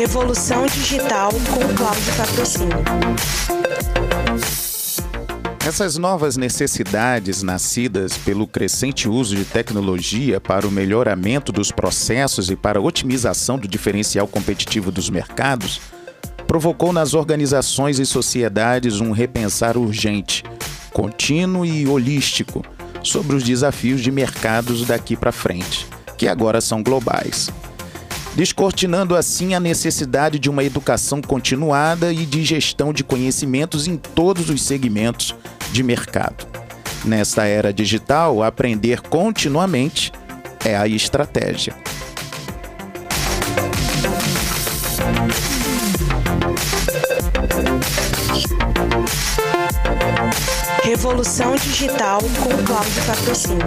Revolução Digital com Cláudio Patrocínio. Essas novas necessidades nascidas pelo crescente uso de tecnologia para o melhoramento dos processos e para a otimização do diferencial competitivo dos mercados provocou nas organizações e sociedades um repensar urgente, contínuo e holístico sobre os desafios de mercados daqui para frente, que agora são globais descortinando assim a necessidade de uma educação continuada e de gestão de conhecimentos em todos os segmentos de mercado. Nesta era digital, aprender continuamente é a estratégia. Revolução Digital com Cláudio Patrocínio.